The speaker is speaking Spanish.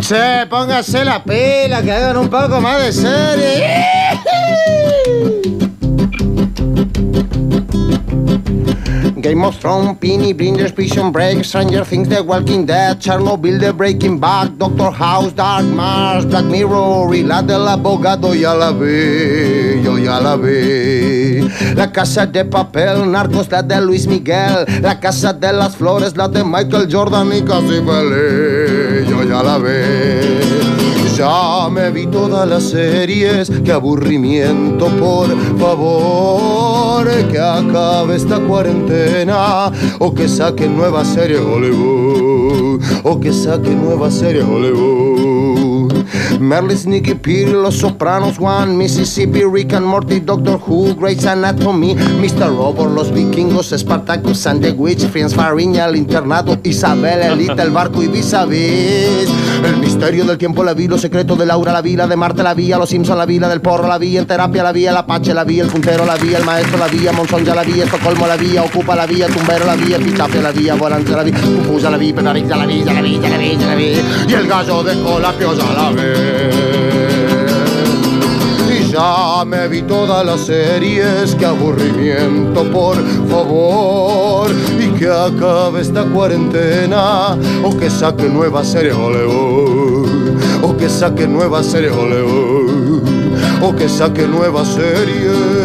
Che, póngase la pila, que hagan un poco más de serie. Game of Thrones, Penny Blinders, Prison Break, Stranger Things, The Walking Dead, Chernobyl, The Breaking Bad, Doctor House, Dark Mars, Black Mirror y la del abogado ya la vi, yo ya la vi. La casa de papel, Narcos, la de Luis Miguel, la casa de las flores, la de Michael Jordan y casi feliz, yo ya la vi. Ya me vi todas las series, qué aburrimiento, por favor, que acabe esta cuarentena. O que saque nueva serie Hollywood, o que saque nueva serie Hollywood. Merlis, Nicky Peary, Los Sopranos, One, Mississippi, Rick and Morty, Doctor Who, Grey's Anatomy, Mr. Robot, Los Vikingos, Spartacus, and the Witch, Friends Fariña, El Internado, Isabel, Elita, El Barco y vis a vis. El misterio del tiempo la vi, los secretos de Laura la vi, la de Marte la vi, a Los Simpson la vi, la del Porro la vi, en terapia la vi, el Apache la vi, el puntero la vi, el maestro la vi, Monzón ya la vi, Estocolmo la vi, Ocupa la vi, Tumbero la vi, Pichafia la vi, Volante la vi, Confusa la vi, Penaric ya la vi, ya la vi, ya la vi, ya la vi, y el gallo de Colapio ya la vi. Me vi todas las series, qué aburrimiento, por favor. Y que acabe esta cuarentena, o que saque nueva serie Hollywood, o que saque nueva serie Hollywood, o que saque nueva serie